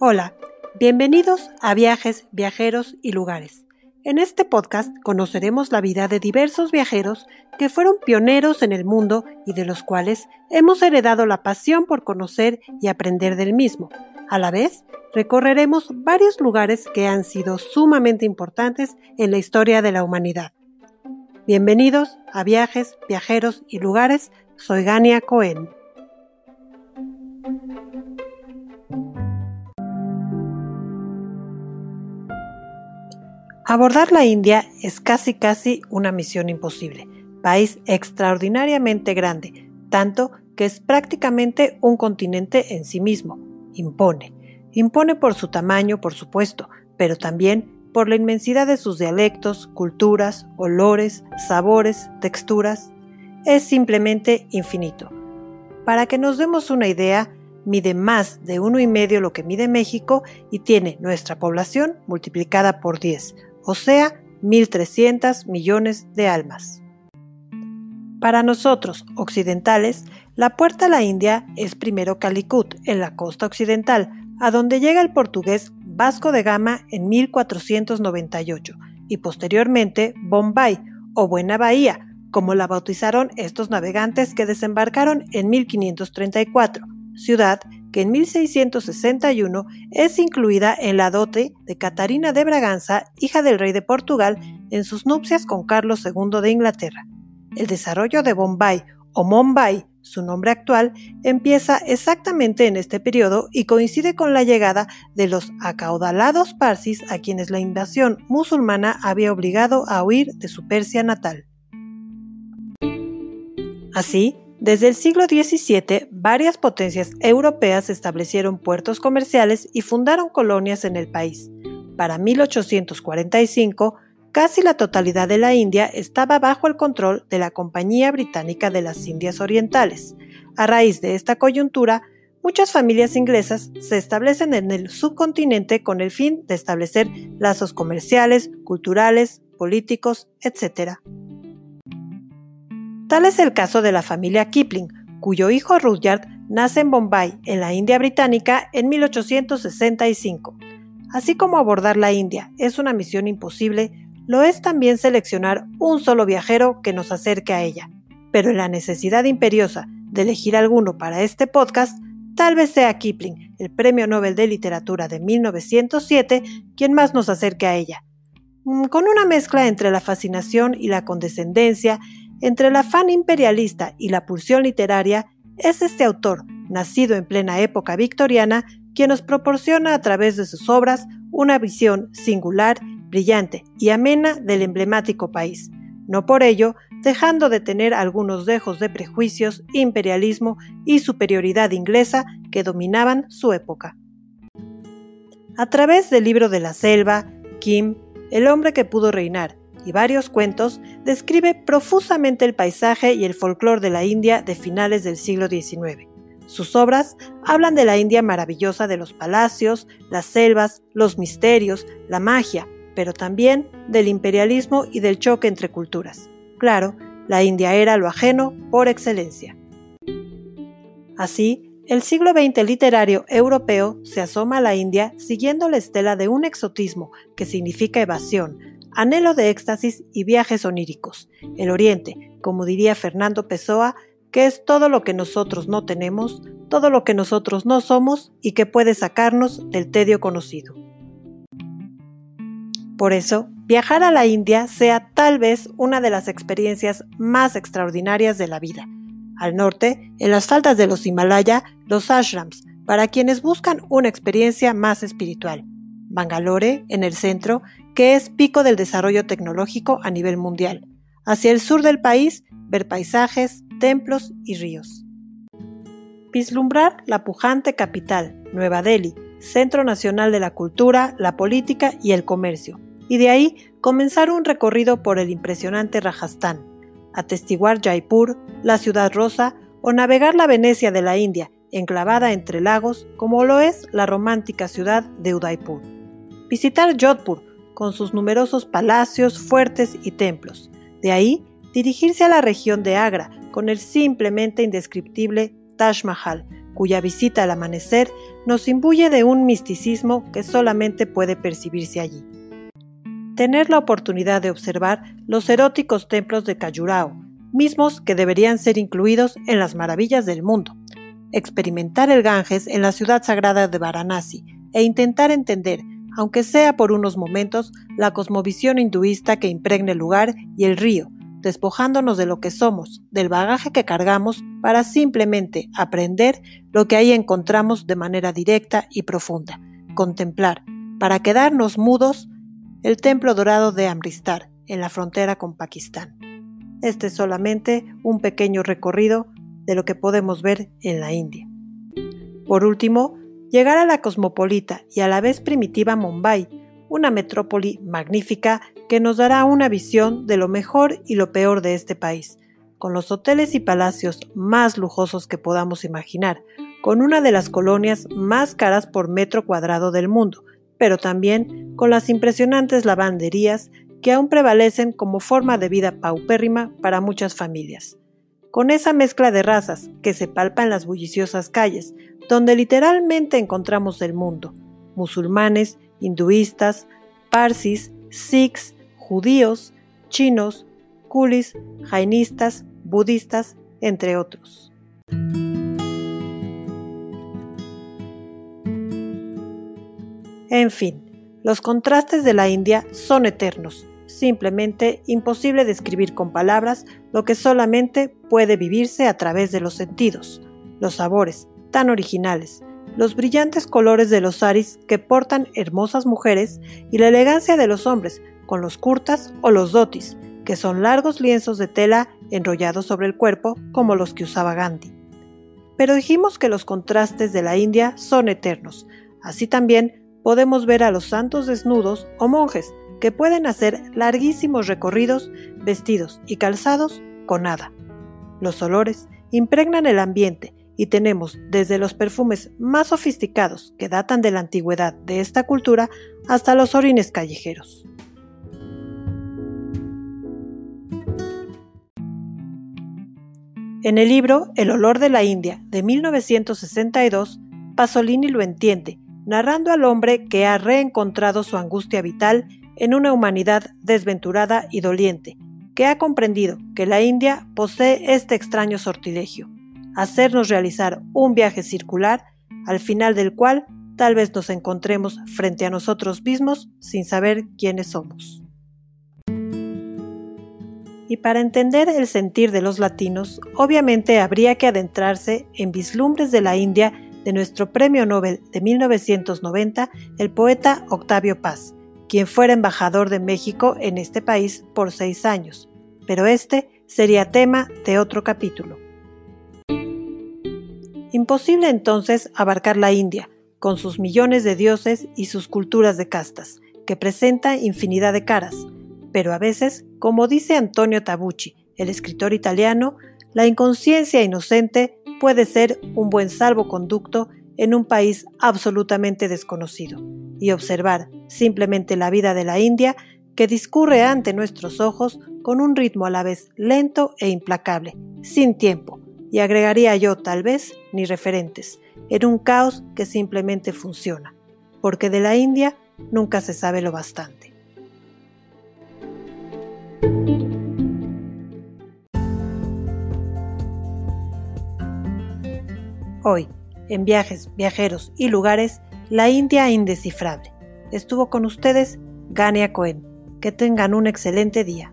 Hola, bienvenidos a Viajes, Viajeros y Lugares. En este podcast conoceremos la vida de diversos viajeros que fueron pioneros en el mundo y de los cuales hemos heredado la pasión por conocer y aprender del mismo. A la vez, recorreremos varios lugares que han sido sumamente importantes en la historia de la humanidad. Bienvenidos a Viajes, Viajeros y Lugares. Soy Gania Cohen. Abordar la India es casi casi una misión imposible, país extraordinariamente grande, tanto que es prácticamente un continente en sí mismo. Impone. Impone por su tamaño, por supuesto, pero también por la inmensidad de sus dialectos, culturas, olores, sabores, texturas. Es simplemente infinito. Para que nos demos una idea, mide más de uno y medio lo que mide México y tiene nuestra población multiplicada por 10, o sea, 1.300 millones de almas. Para nosotros, occidentales, la puerta a la India es primero Calicut, en la costa occidental, a donde llega el portugués Vasco de Gama en 1498, y posteriormente Bombay, o Buena Bahía, como la bautizaron estos navegantes que desembarcaron en 1534, ciudad que en 1661 es incluida en la dote de Catarina de Braganza, hija del rey de Portugal, en sus nupcias con Carlos II de Inglaterra. El desarrollo de Bombay o Mumbai, su nombre actual, empieza exactamente en este periodo y coincide con la llegada de los acaudalados parsis a quienes la invasión musulmana había obligado a huir de su Persia natal. Así, desde el siglo XVII, varias potencias europeas establecieron puertos comerciales y fundaron colonias en el país. Para 1845, casi la totalidad de la India estaba bajo el control de la Compañía Británica de las Indias Orientales. A raíz de esta coyuntura, muchas familias inglesas se establecen en el subcontinente con el fin de establecer lazos comerciales, culturales, políticos, etc. Tal es el caso de la familia Kipling, cuyo hijo Rudyard nace en Bombay, en la India británica, en 1865. Así como abordar la India es una misión imposible, lo es también seleccionar un solo viajero que nos acerque a ella. Pero la necesidad imperiosa de elegir alguno para este podcast, tal vez sea Kipling, el Premio Nobel de Literatura de 1907, quien más nos acerque a ella. Mm, con una mezcla entre la fascinación y la condescendencia, entre el afán imperialista y la pulsión literaria, es este autor, nacido en plena época victoriana, quien nos proporciona a través de sus obras una visión singular, brillante y amena del emblemático país, no por ello dejando de tener algunos dejos de prejuicios, imperialismo y superioridad inglesa que dominaban su época. A través del libro de la selva, Kim, El hombre que pudo reinar, y varios cuentos, describe profusamente el paisaje y el folclore de la India de finales del siglo XIX. Sus obras hablan de la India maravillosa de los palacios, las selvas, los misterios, la magia, pero también del imperialismo y del choque entre culturas. Claro, la India era lo ajeno por excelencia. Así, el siglo XX literario europeo se asoma a la India siguiendo la estela de un exotismo que significa evasión, anhelo de éxtasis y viajes oníricos. El Oriente, como diría Fernando Pessoa, que es todo lo que nosotros no tenemos, todo lo que nosotros no somos y que puede sacarnos del tedio conocido. Por eso, viajar a la India sea tal vez una de las experiencias más extraordinarias de la vida. Al norte, en las faldas de los Himalaya, los ashrams, para quienes buscan una experiencia más espiritual. Bangalore, en el centro, que es pico del desarrollo tecnológico a nivel mundial. Hacia el sur del país, ver paisajes, templos y ríos. Vislumbrar la pujante capital, Nueva Delhi, Centro Nacional de la Cultura, la Política y el Comercio, y de ahí comenzar un recorrido por el impresionante Rajasthan, atestiguar Jaipur, la ciudad rosa, o navegar la Venecia de la India, enclavada entre lagos, como lo es la romántica ciudad de Udaipur. Visitar Jodhpur, con sus numerosos palacios, fuertes y templos. De ahí, dirigirse a la región de Agra, con el simplemente indescriptible Taj Mahal, cuya visita al amanecer nos imbuye de un misticismo que solamente puede percibirse allí. Tener la oportunidad de observar los eróticos templos de Khajuraho, mismos que deberían ser incluidos en las maravillas del mundo. Experimentar el Ganges en la ciudad sagrada de Varanasi e intentar entender, aunque sea por unos momentos, la cosmovisión hinduista que impregne el lugar y el río, despojándonos de lo que somos, del bagaje que cargamos, para simplemente aprender lo que ahí encontramos de manera directa y profunda, contemplar, para quedarnos mudos, el templo dorado de Amristar, en la frontera con Pakistán. Este es solamente un pequeño recorrido de lo que podemos ver en la India. Por último, llegar a la cosmopolita y a la vez primitiva Mumbai, una metrópoli magnífica que nos dará una visión de lo mejor y lo peor de este país, con los hoteles y palacios más lujosos que podamos imaginar, con una de las colonias más caras por metro cuadrado del mundo, pero también con las impresionantes lavanderías que aún prevalecen como forma de vida paupérrima para muchas familias. Con esa mezcla de razas que se palpa en las bulliciosas calles, donde literalmente encontramos el mundo, musulmanes, hinduistas, parsis, sikhs, judíos, chinos, kulis, jainistas, budistas, entre otros. En fin, los contrastes de la India son eternos, simplemente imposible describir con palabras lo que solamente puede vivirse a través de los sentidos, los sabores, tan originales, los brillantes colores de los saris que portan hermosas mujeres y la elegancia de los hombres con los kurtas o los dotis, que son largos lienzos de tela enrollados sobre el cuerpo como los que usaba Gandhi. Pero dijimos que los contrastes de la India son eternos, así también podemos ver a los santos desnudos o monjes que pueden hacer larguísimos recorridos vestidos y calzados con nada. Los olores impregnan el ambiente y tenemos desde los perfumes más sofisticados que datan de la antigüedad de esta cultura hasta los orines callejeros. En el libro El olor de la India de 1962, Pasolini lo entiende, narrando al hombre que ha reencontrado su angustia vital en una humanidad desventurada y doliente, que ha comprendido que la India posee este extraño sortilegio, hacernos realizar un viaje circular al final del cual tal vez nos encontremos frente a nosotros mismos sin saber quiénes somos. Y para entender el sentir de los latinos, obviamente habría que adentrarse en vislumbres de la India de nuestro premio Nobel de 1990, el poeta Octavio Paz, quien fuera embajador de México en este país por seis años. Pero este sería tema de otro capítulo. Imposible entonces abarcar la India, con sus millones de dioses y sus culturas de castas, que presenta infinidad de caras, pero a veces, como dice Antonio Tabucci, el escritor italiano, la inconsciencia inocente puede ser un buen salvoconducto en un país absolutamente desconocido, y observar simplemente la vida de la India que discurre ante nuestros ojos con un ritmo a la vez lento e implacable, sin tiempo, y agregaría yo tal vez ni referentes, en un caos que simplemente funciona, porque de la India nunca se sabe lo bastante. Hoy, en viajes, viajeros y lugares, la India indescifrable. Estuvo con ustedes Gania Cohen. Que tengan un excelente día.